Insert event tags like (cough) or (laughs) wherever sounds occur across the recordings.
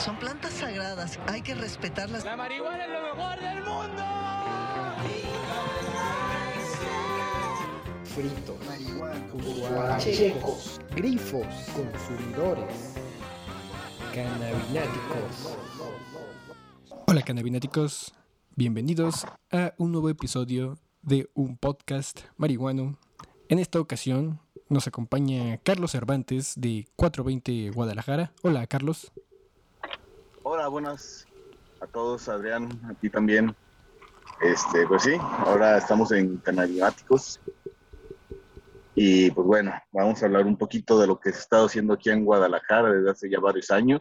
Son plantas sagradas, hay que respetarlas. La marihuana es lo mejor del mundo. fritos, guachecos, grifos, consumidores, cannabináticos. Hola cannabináticos, bienvenidos a un nuevo episodio de un podcast marihuano. En esta ocasión nos acompaña Carlos Cervantes de 420 Guadalajara. Hola Carlos. Hola, buenas a todos, Adrián, a ti también. Este, pues sí, ahora estamos en Cannabináticos. Y pues bueno, vamos a hablar un poquito de lo que se ha estado haciendo aquí en Guadalajara desde hace ya varios años.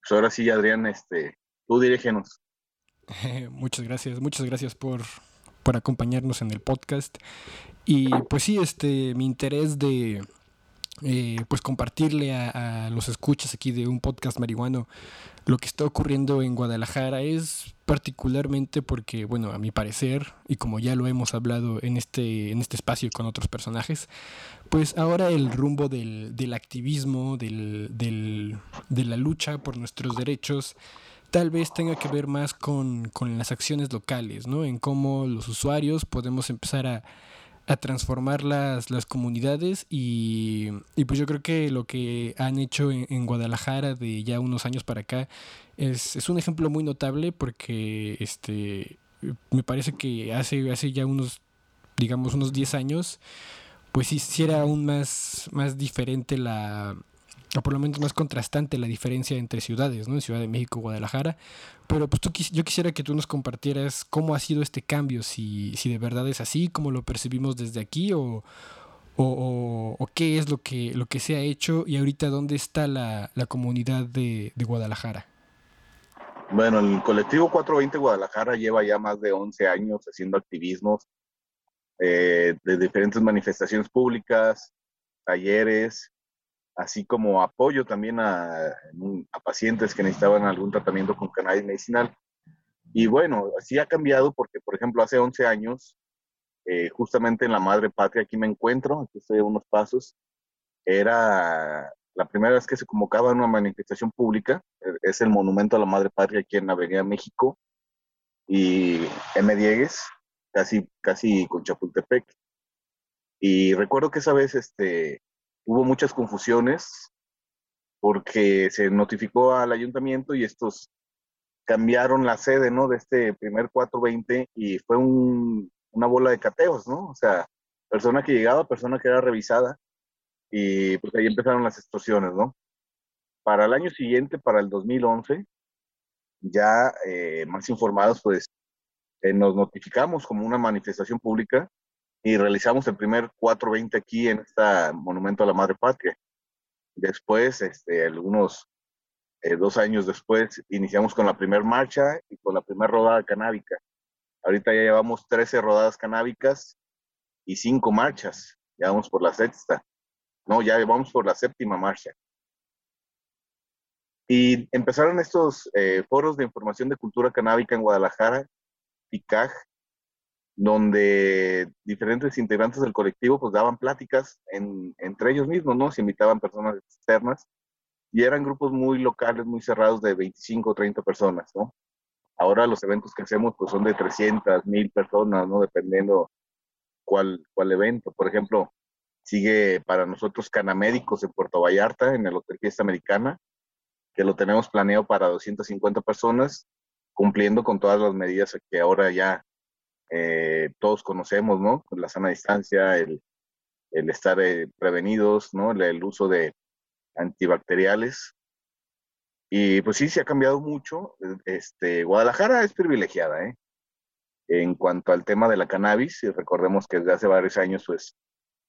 Pues ahora sí, Adrián, este, tú dirígenos. (laughs) muchas gracias, muchas gracias por, por acompañarnos en el podcast. Y pues sí, este, mi interés de eh, pues compartirle a, los escuchas aquí de un podcast marihuano lo que está ocurriendo en Guadalajara es particularmente porque, bueno, a mi parecer, y como ya lo hemos hablado en este, en este espacio con otros personajes, pues ahora el rumbo del, del activismo, del, del, de la lucha por nuestros derechos, tal vez tenga que ver más con, con las acciones locales, ¿no? En cómo los usuarios podemos empezar a a transformar las, las comunidades y, y, pues yo creo que lo que han hecho en, Guadalajara de ya unos años para acá es, es, un ejemplo muy notable porque este me parece que hace, hace ya unos digamos unos 10 años pues sí, sí era aún más, más diferente la, o por lo menos más contrastante la diferencia entre ciudades, ¿no? En Ciudad de México, Guadalajara. Pero pues tú, yo quisiera que tú nos compartieras cómo ha sido este cambio, si, si de verdad es así, cómo lo percibimos desde aquí o, o, o, qué es lo que, lo que se ha hecho y ahorita dónde está la, la comunidad de, de, Guadalajara. Bueno, el colectivo 420 Guadalajara lleva ya más de 11 años haciendo activismos eh, de diferentes manifestaciones públicas, talleres, así como apoyo también a, pacientes que necesitaban algún tratamiento con cannabis medicinal. Y bueno, así ha cambiado porque, por ejemplo, hace 11 años, eh, justamente en la Madre Patria, aquí me encuentro, aquí estoy a unos pasos, era la primera vez que se convocaba una manifestación pública, eh, es el Monumento a la Madre Patria aquí en Avenida México y M. Diegues, casi, casi con Chapultepec. Y recuerdo que esa vez este, hubo muchas confusiones porque se notificó al ayuntamiento y estos cambiaron la sede, ¿no? De este primer 420 y fue una bola de cateos, ¿no? O sea, persona que llegaba, persona que era revisada y pues ahí empezaron las extorsiones, ¿no? Para el año siguiente, para el 2011, ya eh, más informados, pues eh, nos notificamos como una manifestación pública y realizamos el primer 420 aquí en este Monumento a la Madre Patria. Después, este, algunos eh, dos años después, iniciamos con la primera marcha y con la primera rodada canábica. Ahorita ya llevamos 13 rodadas canábicas y 5 marchas. Ya vamos por la sexta. No, ya vamos por la séptima marcha. Y empezaron estos eh, foros de información de cultura canábica en Guadalajara, PICAG, donde diferentes integrantes del colectivo pues daban pláticas entre ellos mismos, ¿no? Se invitaban personas externas y eran grupos muy locales, muy cerrados de 25 o 30 personas, ¿no? Ahora los eventos que hacemos pues son de 300, 1000 personas, ¿no? Dependiendo cuál, cuál evento. Por ejemplo, sigue para nosotros Canamédicos en Puerto Vallarta, en el Hotel Fiesta Americana, que lo tenemos planeado para 250 personas, cumpliendo con todas las medidas que ahora ya eh, todos conocemos, ¿no? La sana distancia, el, el estar eh, prevenidos, ¿no? El, uso de antibacteriales. Y pues sí, se ha cambiado mucho. Este, Guadalajara es privilegiada, ¿eh? En cuanto al tema de la cannabis, recordemos que desde hace varios años, pues,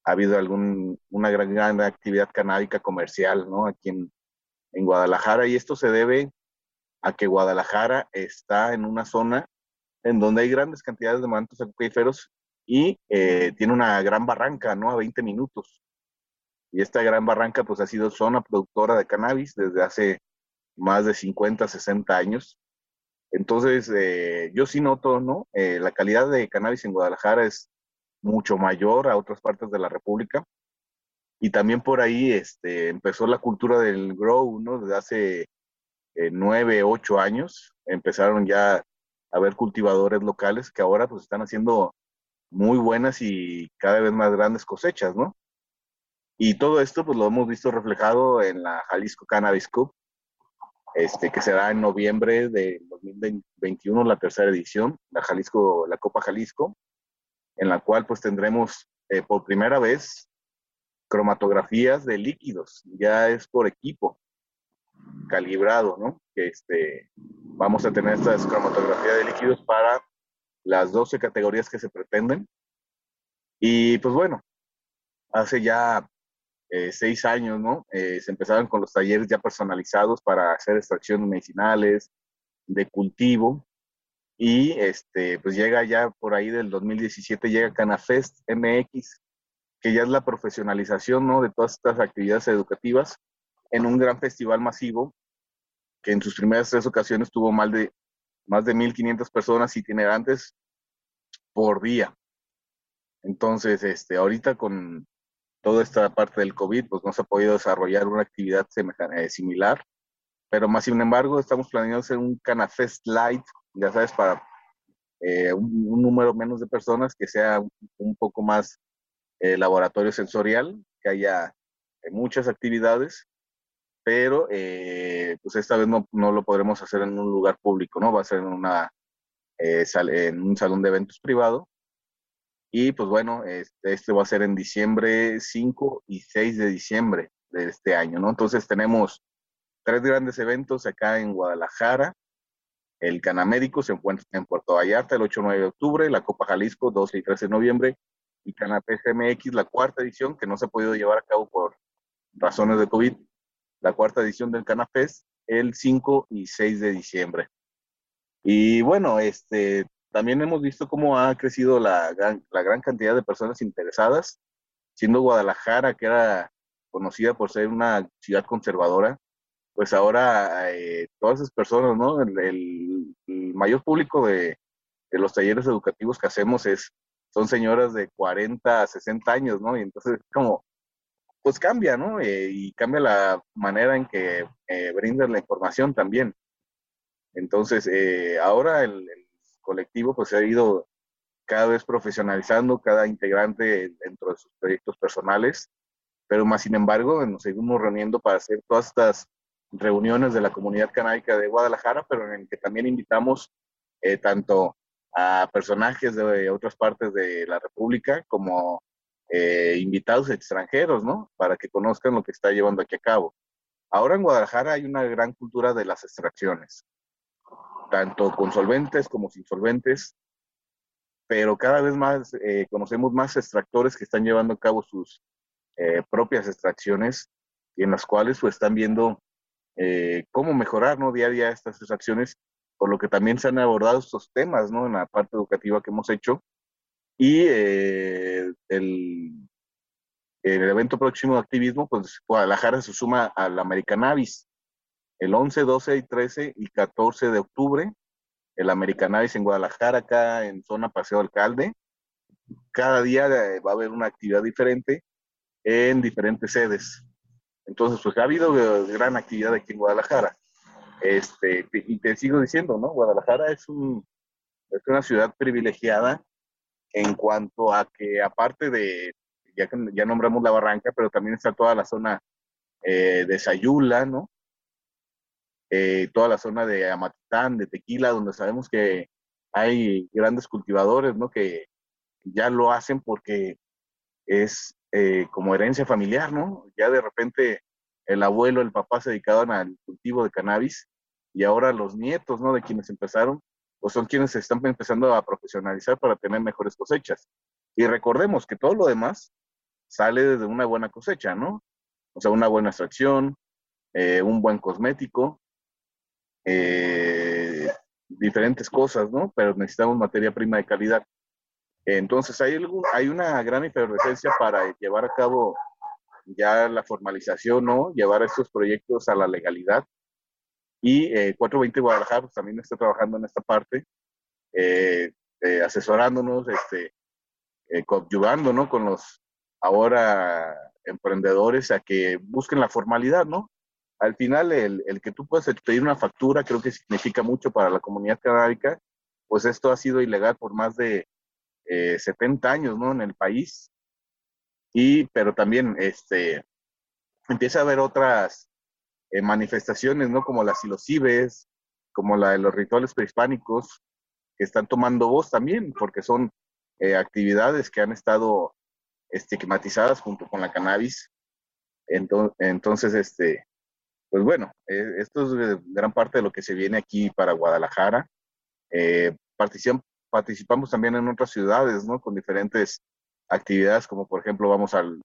ha habido algún, una gran, gran actividad canábica comercial, ¿no? Aquí en, en Guadalajara, y esto se debe a que Guadalajara está en una zona en donde hay grandes cantidades de mantos acuíferos y eh, tiene una gran barranca, ¿no? A 20 minutos. Y esta gran barranca, pues ha sido zona productora de cannabis desde hace más de 50, 60 años. Entonces, eh, yo sí noto, ¿no? Eh, la calidad de cannabis en Guadalajara es mucho mayor a otras partes de la República. Y también por ahí este, empezó la cultura del grow, ¿no? Desde hace nueve, ocho años, empezaron ya haber cultivadores locales que ahora pues están haciendo muy buenas y cada vez más grandes cosechas, ¿no? Y todo esto pues lo hemos visto reflejado en la Jalisco Cannabis Cup, este, que será en noviembre de 2021, la tercera edición, la Jalisco, la Copa Jalisco, en la cual pues tendremos eh, por primera vez cromatografías de líquidos, ya es por equipo calibrado, ¿no? Que este, vamos a tener estas cromatografías de líquidos para las 12 categorías que se pretenden. Y pues bueno, hace ya eh, seis años, ¿no? Eh, se empezaron con los talleres ya personalizados para hacer extracciones medicinales, de cultivo. Y este, pues llega ya por ahí del 2017, llega Canafest MX, que ya es la profesionalización, ¿no? De todas estas actividades educativas en un gran festival masivo que en sus primeras tres ocasiones tuvo más de, más de 1.500 personas itinerantes por día. Entonces, este, ahorita con toda esta parte del COVID, pues no se ha podido desarrollar una actividad eh, similar, pero más sin embargo estamos planeando hacer un Canafest Light, ya sabes, para eh, un, número menos de personas, que sea un, poco más eh, laboratorio sensorial, que haya muchas actividades, pero pues esta vez no, no, lo podremos hacer en un lugar público, ¿no? Va a ser en, una, en un salón de eventos privado y pues bueno, este, este, va a ser en diciembre 5 y 6 de diciembre de este año, ¿no? Entonces tenemos tres grandes eventos acá en Guadalajara. El Canamérico se encuentra en Puerto Vallarta el 8 y 9 de octubre, la Copa Jalisco 12 y 13 de noviembre y Canapés MX, la cuarta edición, que no se ha podido llevar a cabo por razones de COVID, la cuarta edición del Canapés el 5 y 6 de diciembre. Y bueno, este, también hemos visto cómo ha crecido la gran, la gran cantidad de personas interesadas, siendo Guadalajara, que era conocida por ser una ciudad conservadora, pues ahora eh, todas esas personas, ¿no? El, mayor público de, los talleres educativos que hacemos es, son señoras de 40 a 60 años, ¿no? Y entonces como, pues cambia, ¿no? Eh, y cambia la manera en que eh, brindan la información también. Entonces, eh, ahora el, colectivo pues se ha ido cada vez profesionalizando cada integrante dentro de sus proyectos personales, pero más sin embargo nos seguimos reuniendo para hacer todas estas reuniones de la comunidad canábica de Guadalajara, pero en el que también invitamos tanto a personajes de otras partes de la República como eh, invitados extranjeros, ¿no? Para que conozcan lo que está llevando aquí a cabo. Ahora en Guadalajara hay una gran cultura de las extracciones tanto con solventes como sin solventes, pero cada vez más eh, conocemos más extractores que están llevando a cabo sus eh, propias extracciones y en las cuales pues están viendo cómo mejorar ¿no? día a día estas extracciones, por lo que también se han abordado estos temas ¿no? en la parte educativa que hemos hecho. Y el, el evento próximo de activismo, pues Guadalajara se suma al Americanavis, el 11, 12 y 13 y 14 de octubre, el Americanize en Guadalajara, acá en zona Paseo Alcalde. Cada día eh, va a haber una actividad diferente en diferentes sedes. Entonces, pues ha habido eh, gran actividad aquí en Guadalajara. Este, y te sigo diciendo, ¿no? Guadalajara es, un, es una ciudad privilegiada en cuanto a que aparte de, ya, ya nombramos la barranca, pero también está toda la zona eh, de Sayula, ¿no? Eh, toda la zona de Amatitán, de Tequila, donde sabemos que hay grandes cultivadores, ¿no? Que ya lo hacen porque es eh, como herencia familiar, ¿no? Ya de repente el abuelo, el papá se dedicaban al cultivo de cannabis y ahora los nietos, ¿no? De quienes empezaron, pues son quienes se están empezando a profesionalizar para tener mejores cosechas. Y recordemos que todo lo demás sale desde una buena cosecha, ¿no? O sea, una buena extracción, eh, un buen cosmético, eh, diferentes cosas, ¿no? Pero necesitamos materia prima de calidad. Entonces hay, hay una gran efervescencia para llevar a cabo ya la formalización, ¿no? Llevar estos proyectos a la legalidad. Y 420 eh, Guadalajara pues, también está trabajando en esta parte, eh, asesorándonos, este, coadyuvando, ¿no? Con los ahora emprendedores a que busquen la formalidad, ¿no? al final el, el, que tú puedas pedir una factura creo que significa mucho para la comunidad canábica, pues esto ha sido ilegal por más de eh, 70 años, ¿no? En el país. Y, pero también, este, empieza a haber otras eh, manifestaciones, ¿no? Como las silocibes, como la de los rituales prehispánicos, que están tomando voz también, porque son eh, actividades que han estado estigmatizadas junto con la cannabis. Entonces, este, pues bueno, eh, esto es gran parte de lo que se viene aquí para Guadalajara. Eh, participamos también en otras ciudades, ¿no? Con diferentes actividades, como por ejemplo vamos al,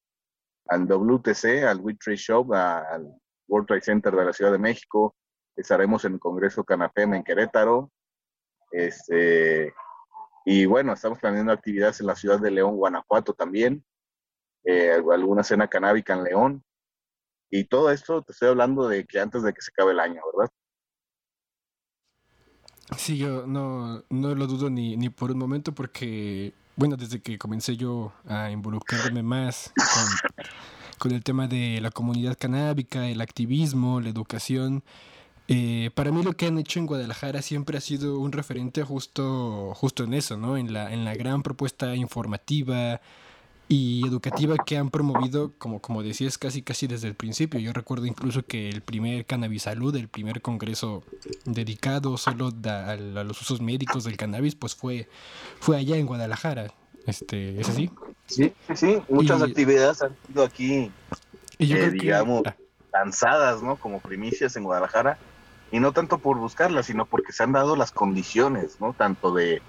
al WTC, al Wheat Trade Show, al World Trade Center de la Ciudad de México. Estaremos en el Congreso Canapem en Querétaro. Este, y bueno, estamos planeando actividades en la ciudad de León, Guanajuato también. Eh, alguna cena canábica en León. Y todo esto te estoy hablando de que antes de que se acabe el año, ¿verdad? Sí, yo no, no lo dudo ni, ni por un momento porque, bueno, desde que comencé yo a involucrarme más con, con el tema de la comunidad canábica, el activismo, la educación, eh, para mí lo que han hecho en Guadalajara siempre ha sido un referente justo, justo en eso, ¿no? En la, en la gran propuesta informativa, y educativa que han promovido, como, como decías, casi casi desde el principio. Yo recuerdo incluso que el primer Cannabis Salud, el primer congreso dedicado solo a, los usos médicos del cannabis, pues fue, fue allá en Guadalajara. Este, ¿Es así? Sí, sí, muchas actividades han sido aquí, y eh, digamos, ah. lanzadas, ¿no? Como primicias en Guadalajara, y no tanto por buscarlas, sino porque se han dado las condiciones, ¿no? Tanto de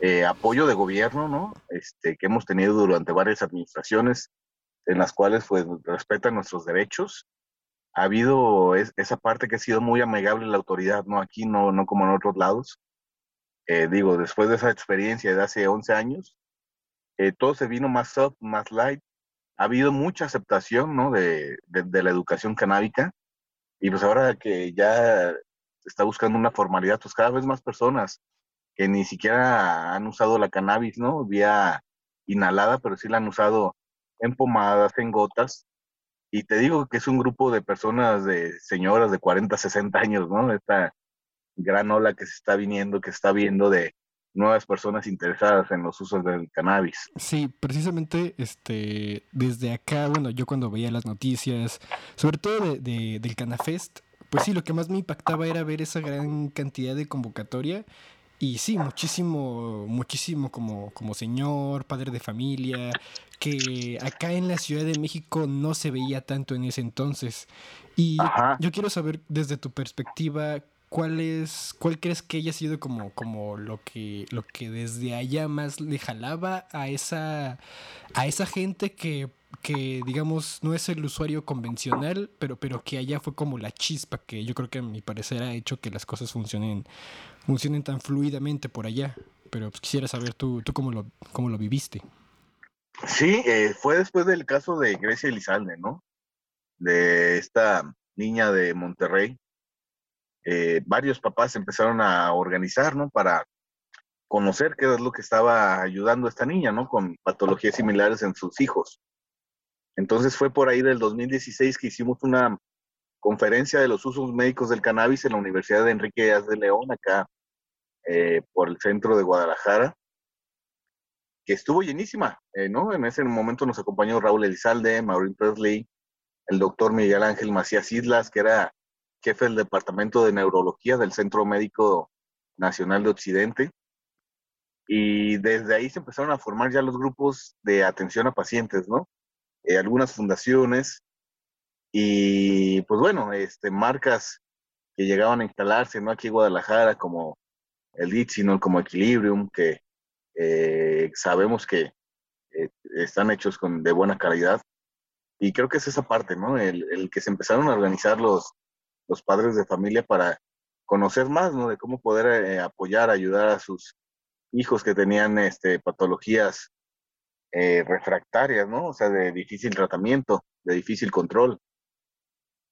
eh, apoyo de gobierno, ¿no? Este, que hemos tenido durante varias administraciones en las cuales pues respetan nuestros derechos. Ha habido esa parte que ha sido muy amigable la autoridad, ¿no? Aquí no, no como en otros lados. Eh, digo, después de esa experiencia de hace 11 años, eh, todo se vino más soft, más light. Ha habido mucha aceptación, ¿no? De, de, de la educación canábica. Y pues ahora que ya se está buscando una formalidad, pues cada vez más personas que ni siquiera han usado la cannabis, ¿no? Vía inhalada, pero sí la han usado en pomadas, en gotas. Y te digo que es un grupo de personas, de señoras de 40, 60 años, ¿no? Esta gran ola que se está viniendo, que está viendo de nuevas personas interesadas en los usos del cannabis. Sí, precisamente este desde acá, bueno, yo cuando veía las noticias, sobre todo de, de, del Canafest, pues sí, lo que más me impactaba era ver esa gran cantidad de convocatoria y sí, muchísimo, muchísimo como, como señor, padre de familia, que acá en la Ciudad de México no se veía tanto en ese entonces. Y yo quiero saber desde tu perspectiva, ¿cuál es, cuál crees que haya sido como, como lo que, lo que desde allá más le jalaba a esa, a esa gente que que digamos no es el usuario convencional, pero, pero que allá fue como la chispa que yo creo que a mi parecer ha hecho que las cosas funcionen, funcionen tan fluidamente por allá. Pero pues, quisiera saber tú, tú cómo, lo, cómo lo viviste. Sí, eh, fue después del caso de Grecia Elizalde, ¿no? De esta niña de Monterrey. Eh, varios papás empezaron a organizar, ¿no? Para conocer qué es lo que estaba ayudando a esta niña, ¿no? Con patologías similares en sus hijos. Entonces fue por ahí del 2016 que hicimos una conferencia de los usos médicos del cannabis en la Universidad de Enrique Díaz de León, acá eh, por el centro de Guadalajara, que estuvo llenísima, eh, ¿no? En ese momento nos acompañó Raúl Elizalde, Maureen Presley, el doctor Miguel Ángel Macías Islas, que era jefe del Departamento de Neurología del Centro Médico Nacional de Occidente. Y desde ahí se empezaron a formar ya los grupos de atención a pacientes, ¿no? Eh, algunas fundaciones y pues bueno, este, marcas que llegaban a instalarse, no aquí en Guadalajara, como el DIT, sino como Equilibrium, que eh, sabemos que eh, están hechos con, de buena calidad. Y creo que es esa parte, ¿no? El, el, que se empezaron a organizar los, los padres de familia para conocer más, ¿no? De cómo poder apoyar, ayudar a sus hijos que tenían este, patologías eh, refractarias, ¿no? O sea, de difícil tratamiento, de difícil control.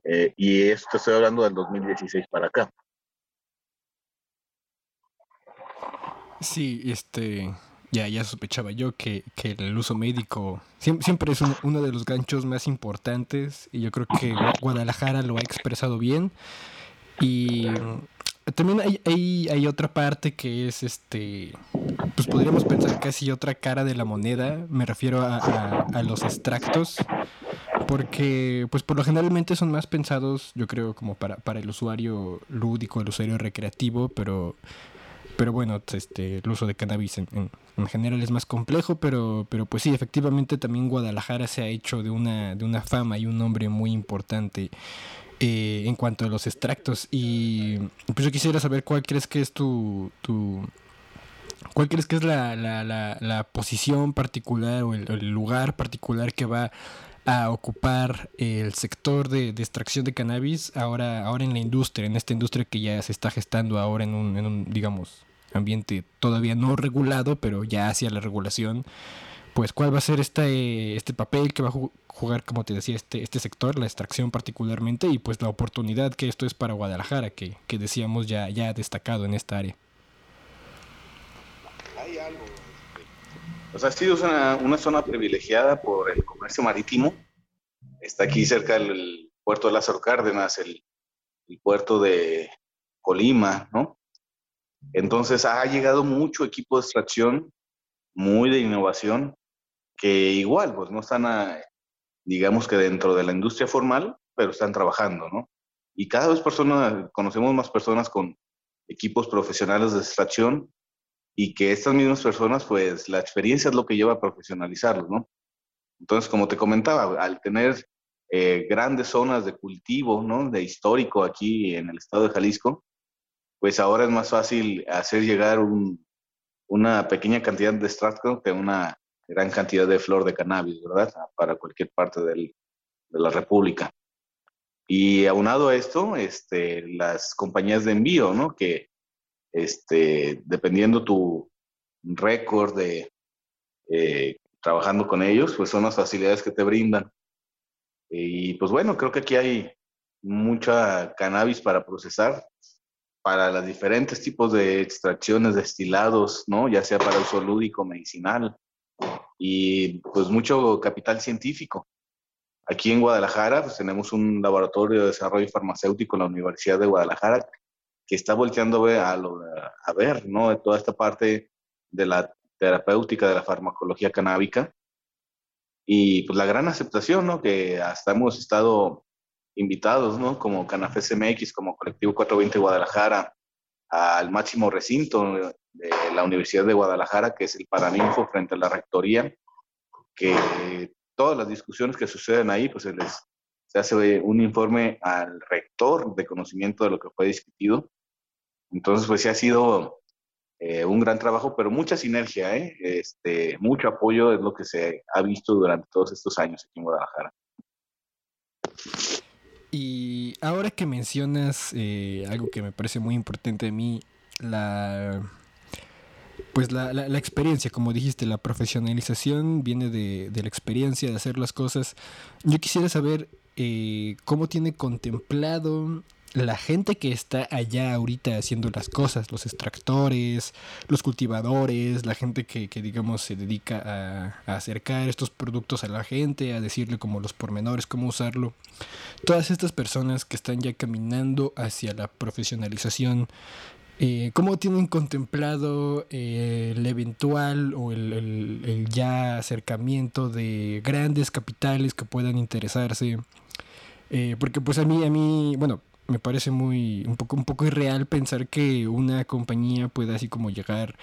Eh, y esto estoy hablando del 2016 para acá. Sí, este, ya, ya sospechaba yo que, que el uso médico siempre, es uno de los ganchos más importantes y yo creo que Guadalajara lo ha expresado bien. Y también hay, hay, hay, otra parte que es este, pues podríamos pensar casi otra cara de la moneda, me refiero a, a, los extractos, porque pues por lo generalmente son más pensados, yo creo, como para, para el usuario lúdico, el usuario recreativo, pero pero bueno, este, el uso de cannabis en, en, general es más complejo, pero, pero pues sí, efectivamente también Guadalajara se ha hecho de una, de una fama y un nombre muy importante eh, en cuanto a los extractos. Y pues yo quisiera saber cuál crees que es tu... tu ¿Cuál crees que es la, la, la, la posición particular o el, el, lugar particular que va a ocupar el sector de, de, extracción de cannabis ahora, ahora en la industria, en esta industria que ya se está gestando ahora en un, en un digamos, ambiente todavía no regulado, pero ya hacia la regulación? Pues cuál va a ser este, este papel que va a jugar, como te decía, este, este sector, la extracción particularmente, y pues la oportunidad que esto es para Guadalajara, que, que decíamos ya, ya destacado en esta área. Hay algo. O sea, ha sido una, una zona privilegiada por el comercio marítimo. Está aquí cerca del puerto de Lázaro Cárdenas, el, el puerto de Colima, ¿no? Entonces ha llegado mucho equipo de extracción, muy de innovación, que igual, pues no están digamos que dentro de la industria formal, pero están trabajando, ¿no? Y cada vez personas, conocemos más personas con equipos profesionales de extracción y que estas mismas personas, pues la experiencia es lo que lleva a profesionalizarlos, ¿no? Entonces, como te comentaba, al tener eh, grandes zonas de cultivo, ¿no? De histórico aquí en el estado de Jalisco, pues ahora es más fácil hacer llegar un, una pequeña cantidad de extracto que una gran cantidad de flor de cannabis, ¿verdad? Para cualquier parte de la República. Y aunado a esto, este, las compañías de envío, ¿no? Que este, dependiendo tu récord de eh, trabajando con ellos, pues son las facilidades que te brindan. Y pues bueno, creo que aquí hay mucha cannabis para procesar para los diferentes tipos de extracciones, destilados, ¿no? Ya sea para uso lúdico, medicinal, y pues mucho capital científico. Aquí en Guadalajara pues tenemos un laboratorio de desarrollo farmacéutico en la Universidad de Guadalajara que está volteando a ver, a, ver ¿no? toda esta parte de la terapéutica de la farmacología canábica y pues la gran aceptación, ¿no? Que hasta hemos estado invitados, ¿no? Como Canafes MX, como Colectivo 420 Guadalajara, al máximo recinto de la Universidad de Guadalajara, que es el Paraninfo frente a la Rectoría, que todas las discusiones que suceden ahí, pues se les se hace un informe al rector de conocimiento de lo que fue discutido. Entonces, pues sí ha sido eh, un gran trabajo, pero mucha sinergia, ¿eh? este, mucho apoyo es lo que se ha visto durante todos estos años aquí en Guadalajara. Y ahora que mencionas eh, algo que me parece muy importante a mí, la pues la, la, experiencia, como dijiste, la profesionalización viene de, de, la experiencia de hacer las cosas. Yo quisiera saber eh, cómo tiene contemplado la gente que está allá ahorita haciendo las cosas, los extractores, los cultivadores, la gente que, que digamos se dedica a, acercar estos productos a la gente, a decirle como los pormenores, cómo usarlo. Todas estas personas que están ya caminando hacia la profesionalización, eh, ¿cómo tienen contemplado eh, el eventual o el, el, el ya acercamiento de grandes capitales que puedan interesarse? Eh, porque pues a mí, a mí, bueno, me parece muy un poco un poco irreal pensar que una compañía pueda así como llegar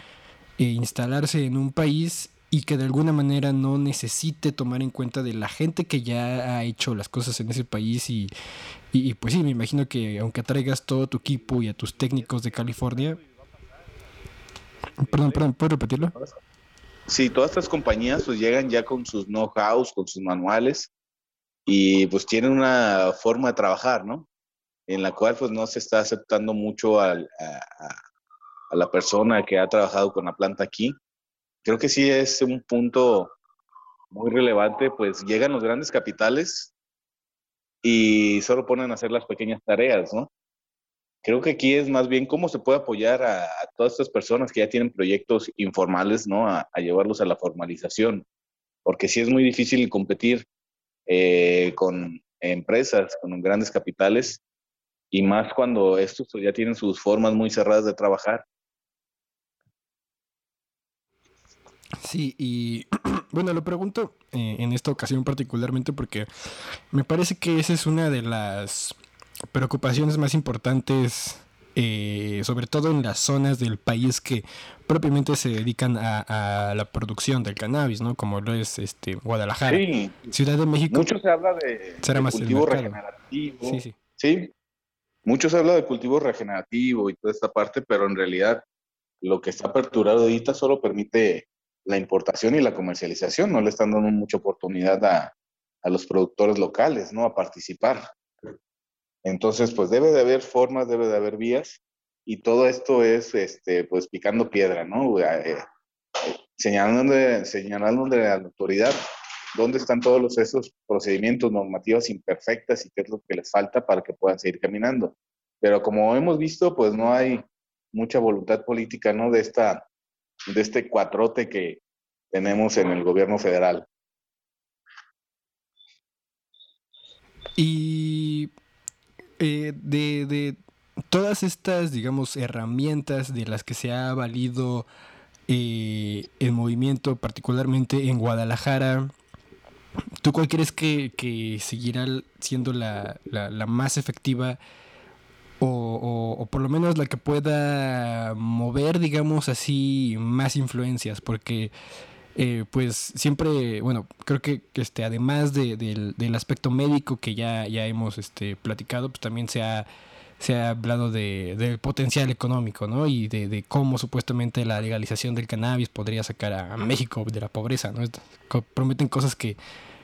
e instalarse en un país y que de alguna manera no necesite tomar en cuenta de la gente que ya ha hecho las cosas en ese país y, y, pues sí, me imagino que aunque traigas todo tu equipo y a tus técnicos de California... Perdón, perdón, ¿puedo repetirlo? Sí, todas estas compañías pues llegan ya con sus know-hows, con sus manuales y pues tienen una forma de trabajar, ¿no? En la cual pues no se está aceptando mucho al, a, la persona que ha trabajado con la planta aquí. Creo que sí es un punto muy relevante, pues llegan los grandes capitales y solo ponen a hacer las pequeñas tareas, ¿no? creo que aquí es más bien cómo se puede apoyar a, todas estas personas que ya tienen proyectos informales, ¿no? A, llevarlos a la formalización, porque sí es muy difícil competir eh, con empresas, con grandes capitales, y más cuando estos ya tienen sus formas muy cerradas de trabajar. Sí, y (clears throat) bueno, lo pregunto eh, en esta ocasión particularmente porque me parece que esa es una de las preocupaciones más importantes, eh, sobre todo en las zonas del país que propiamente se dedican a, la producción del cannabis, ¿no? Como lo es este Guadalajara, Ciudad de México. Mucho se habla de, cultivo regenerativo. Sí, sí. Sí. Mucho se habla de cultivo regenerativo y toda esta parte, pero en realidad lo que está aperturado ahorita solo permite la importación y la comercialización, no le están dando mucha oportunidad a, a los productores locales, ¿no? A participar. Entonces, pues debe de haber formas, debe de haber vías y todo esto es, este, pues picando piedra, ¿no? Eh, señalándole, señalándole a la autoridad dónde están todos esos procedimientos normativos imperfectas y qué es lo que les falta para que puedan seguir caminando. Pero como hemos visto, pues no hay mucha voluntad política, ¿no? De esta, de este cuatrote que tenemos en el gobierno federal. Y eh, de, todas estas, digamos, herramientas de las que se ha valido eh, el movimiento, particularmente en Guadalajara, ¿tú cuál crees que, seguirá siendo la, más efectiva? O, por lo menos la que pueda mover, digamos así, más influencias, porque eh, pues siempre, bueno, creo que este, además del, aspecto médico que ya, ya hemos este, platicado, pues también se ha, se ha hablado de, del potencial económico, ¿no? Y de, cómo supuestamente la legalización del cannabis podría sacar a, México de la pobreza, ¿no? Prometen cosas que,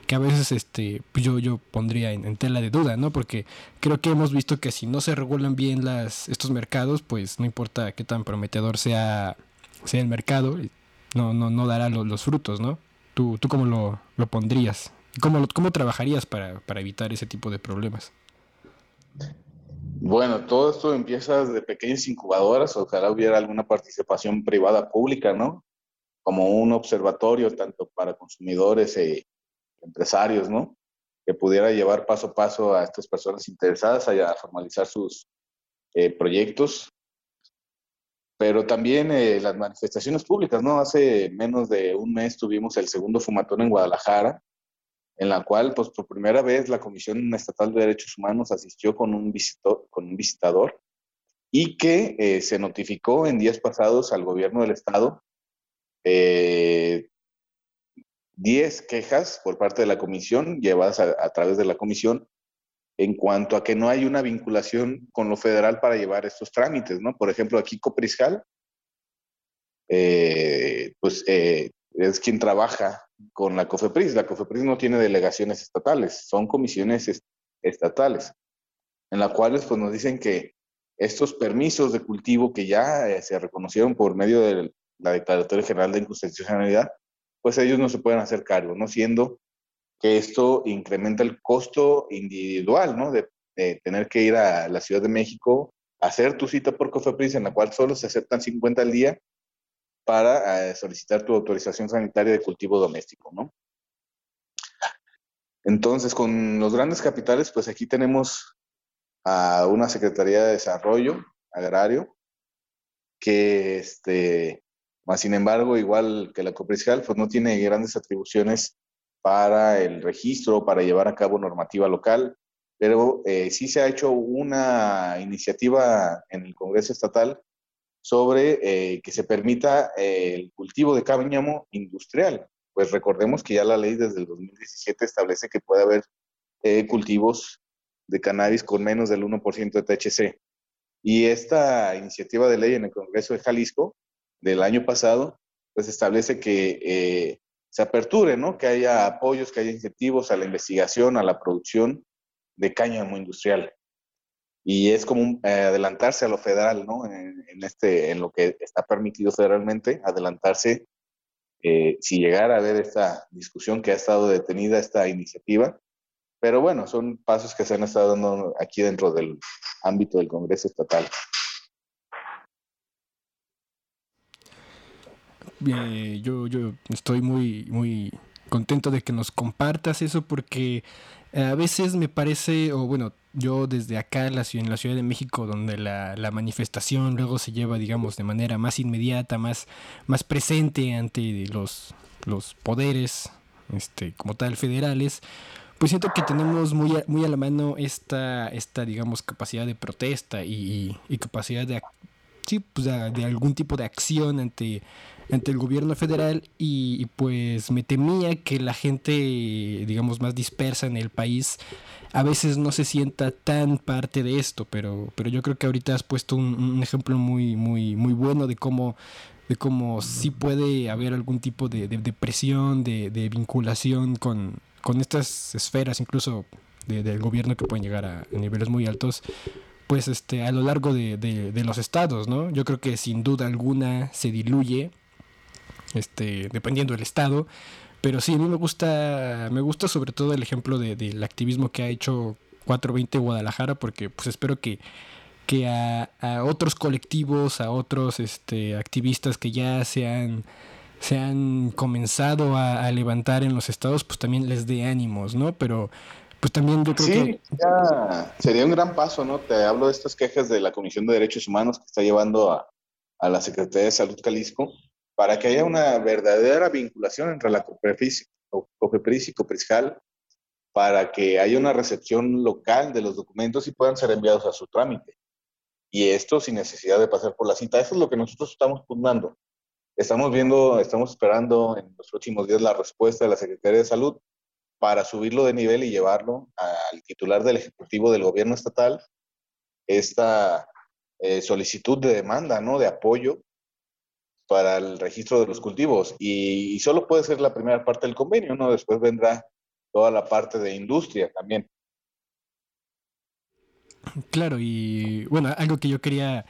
que a veces este, pues yo, yo pondría en, tela de duda, ¿no? Porque creo que hemos visto que si no se regulan bien las, estos mercados, pues no importa qué tan prometedor sea, sea el mercado, no, no, no dará los, frutos, ¿no? ¿Tú, tú cómo lo, lo pondrías? ¿Cómo, ¿Cómo trabajarías para, para evitar ese tipo de problemas? Bueno, todo esto empieza desde pequeñas incubadoras, ojalá hubiera alguna participación privada pública, ¿no? Como un observatorio tanto para consumidores e empresarios, ¿no? Que pudiera llevar paso a paso a estas personas interesadas a, formalizar sus eh, proyectos pero también eh, las manifestaciones públicas, ¿no? Hace menos de un mes tuvimos el segundo fumatón en Guadalajara, en la cual, pues por primera vez, la Comisión Estatal de Derechos Humanos asistió con un, con un visitador y que eh, se notificó en días pasados al gobierno del Estado eh, 10 quejas por parte de la comisión, llevadas a través de la comisión, en cuanto a que no hay una vinculación con lo federal para llevar estos trámites, ¿no? Por ejemplo, aquí Copriscal, eh, pues eh, es quien trabaja con la COFEPRIS. La COFEPRIS no tiene delegaciones estatales, son comisiones estatales, en las cuales pues nos dicen que estos permisos de cultivo que ya eh, se reconocieron por medio de la Declaratoria General de Inconstitucionalidad, pues ellos no se pueden hacer cargo, ¿no? Siendo que esto incrementa el costo individual, ¿no? De, tener que ir a la Ciudad de México, hacer tu cita por COFEPRIS, en la cual solo se aceptan 50 al día para eh, solicitar tu autorización sanitaria de cultivo doméstico, ¿no? Entonces, con los grandes capitales, pues aquí tenemos a una Secretaría de Desarrollo Agrario que, este, más sin embargo, igual que la Copriscal, pues no tiene grandes atribuciones para el registro, para llevar a cabo normativa local, pero eh, sí se ha hecho una iniciativa en el Congreso Estatal sobre eh, que se permita eh, el cultivo de cáñamo industrial. Pues recordemos que ya la ley desde el 2017 establece que puede haber cultivos de cannabis con menos del 1% de THC. Y esta iniciativa de ley en el Congreso de Jalisco del año pasado, pues establece que se aperture, ¿no? Que haya apoyos, que haya incentivos a la investigación, a la producción de cáñamo industrial. Y es como eh, adelantarse a lo federal, ¿no? En, este, en lo que está permitido federalmente, adelantarse eh, si llegara a haber esta discusión que ha estado detenida, esta iniciativa. Pero bueno, son pasos que se han estado dando aquí dentro del, ámbito del Congreso Estatal. yo, yo estoy muy, muy contento de que nos compartas eso porque a veces me parece, o bueno, yo desde acá en la Ciudad de México, donde la, la, manifestación luego se lleva, digamos, de manera más inmediata, más, más presente ante los, los poderes este, como tal federales, pues siento que tenemos muy a, muy a la mano esta, esta, digamos, capacidad de protesta y, y capacidad de, sí, pues de, algún tipo de acción ante, ante el gobierno federal y, pues me temía que la gente, digamos, más dispersa en el país a veces no se sienta tan parte de esto, pero, pero yo creo que ahorita has puesto un, ejemplo muy, muy, muy bueno de cómo de cómo sí puede haber algún tipo de, de, presión, de, de, vinculación con, con estas esferas, incluso del gobierno que pueden llegar a niveles muy altos, pues este a lo largo de, de, los estados, ¿no? Yo creo que sin duda alguna se diluye, este, dependiendo del estado, pero sí, a mí me gusta, me gusta sobre todo el ejemplo del activismo que ha hecho 420 Guadalajara, porque pues espero que, que a, a otros colectivos, a otros este, activistas que ya se han, se han comenzado a, a levantar en los estados, pues también les dé ánimos, ¿no? Pero pues también yo creo sí, Ya sería un gran paso, ¿no? Te hablo de estas quejas de la Comisión de Derechos Humanos que está llevando a, a la Secretaría de Salud Jalisco para que haya una verdadera vinculación entre la COFEPRIS, y COPRISCAL para que haya una recepción local de los documentos y puedan ser enviados a su trámite. Y esto sin necesidad de pasar por la cita. Eso es lo que nosotros estamos pugnando. Estamos viendo, estamos esperando en los próximos días la respuesta de la Secretaría de Salud para subirlo de nivel y llevarlo al titular del Ejecutivo del Gobierno Estatal esta eh, solicitud de demanda, ¿no? De apoyo para el registro de los cultivos. Y, solo puede ser la primera parte del convenio, ¿no? Después vendrá toda la parte de industria también. Claro, y bueno, algo que yo quería,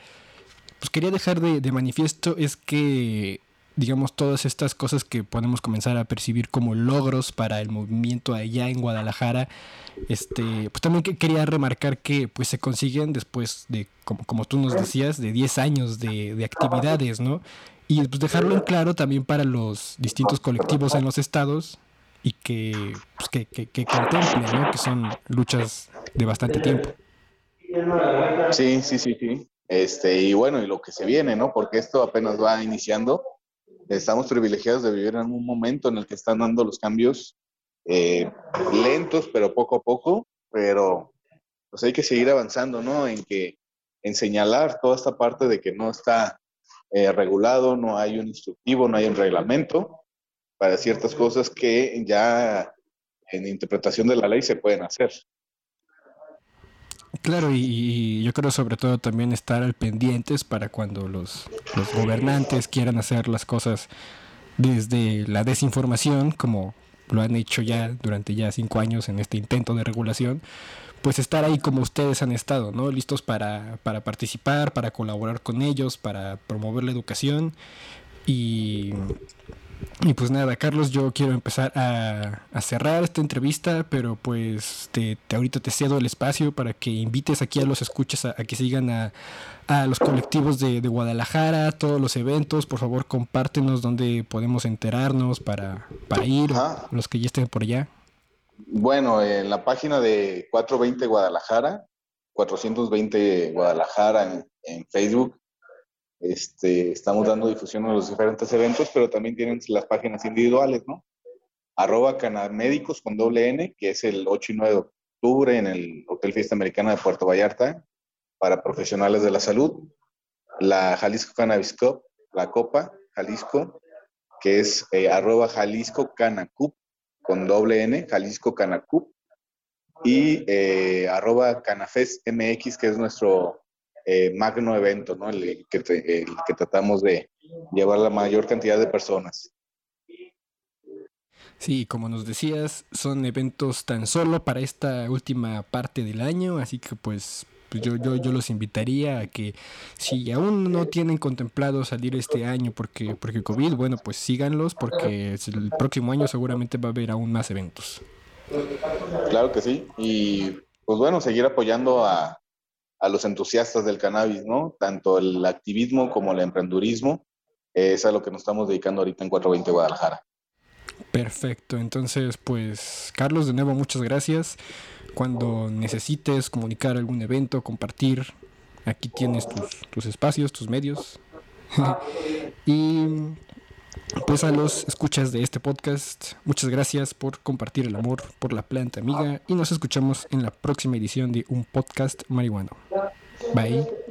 pues quería dejar de manifiesto es que digamos, todas estas cosas que podemos comenzar a percibir como logros para el movimiento allá en Guadalajara, este, pues también quería remarcar que pues se consiguen después de, como, como tú nos decías, de 10 años de, de actividades, ¿no? Y pues dejarlo en claro también para los distintos colectivos en los estados y que, pues, que, que, que contemplen, ¿no? Que son luchas de bastante tiempo. Sí, sí, sí, sí. Este, y bueno, y lo que se viene, ¿no? Porque esto apenas va iniciando estamos privilegiados de vivir en un momento en el que están dando los cambios eh, lentos, pero poco a poco, pero pues hay que seguir avanzando, ¿no? En que, en señalar toda esta parte de que no está eh, regulado, no hay un instructivo, no hay un reglamento para ciertas cosas que ya en interpretación de la ley se pueden hacer. Claro, y, yo creo sobre todo también estar al pendientes para cuando los, los gobernantes quieran hacer las cosas desde la desinformación, como lo han hecho ya durante ya cinco años en este intento de regulación, pues estar ahí como ustedes han estado, ¿no? Listos para, para participar, para colaborar con ellos, para promover la educación y y pues nada, Carlos, yo quiero empezar a, cerrar esta entrevista, pero pues te, ahorita te cedo el espacio para que invites aquí a los escuchas a, que sigan a, los colectivos de, Guadalajara, todos los eventos. Por favor, compártenos dónde podemos enterarnos para, para ir, los que ya estén por allá. Bueno, en la página de 420 Guadalajara, 420 Guadalajara en, en Facebook, este, estamos dando difusión a los diferentes eventos, pero también tienen las páginas individuales, ¿no? Arroba Canamédicos con doble N, que es el 8 y 9 de octubre en el Hotel Fiesta Americana de Puerto Vallarta, para profesionales de la salud. La Jalisco Cannabis Cup, la Copa Jalisco, que es eh, arroba Jalisco Canacup con doble N, Jalisco Canacup. Y eh, arroba Canafest MX, que es nuestro eh, magno evento, ¿no? El, que, que tratamos de llevar la mayor cantidad de personas. Sí, como nos decías, son eventos tan solo para esta última parte del año, así que pues, pues yo, yo, yo los invitaría a que si aún no tienen contemplado salir este año porque, porque COVID, bueno, pues síganlos porque el próximo año seguramente va a haber aún más eventos. Claro que sí, y pues bueno, seguir apoyando a, a los entusiastas del cannabis, ¿no? Tanto el activismo como el emprendurismo, es a lo que nos estamos dedicando ahorita en 420 Guadalajara. Perfecto, entonces pues Carlos, de nuevo muchas gracias. Cuando necesites comunicar algún evento, compartir, aquí tienes tus, tus espacios, tus medios. (laughs) y pues a los escuchas de este podcast, muchas gracias por compartir el amor por la planta amiga y nos escuchamos en la próxima edición de un podcast marihuano. Bye.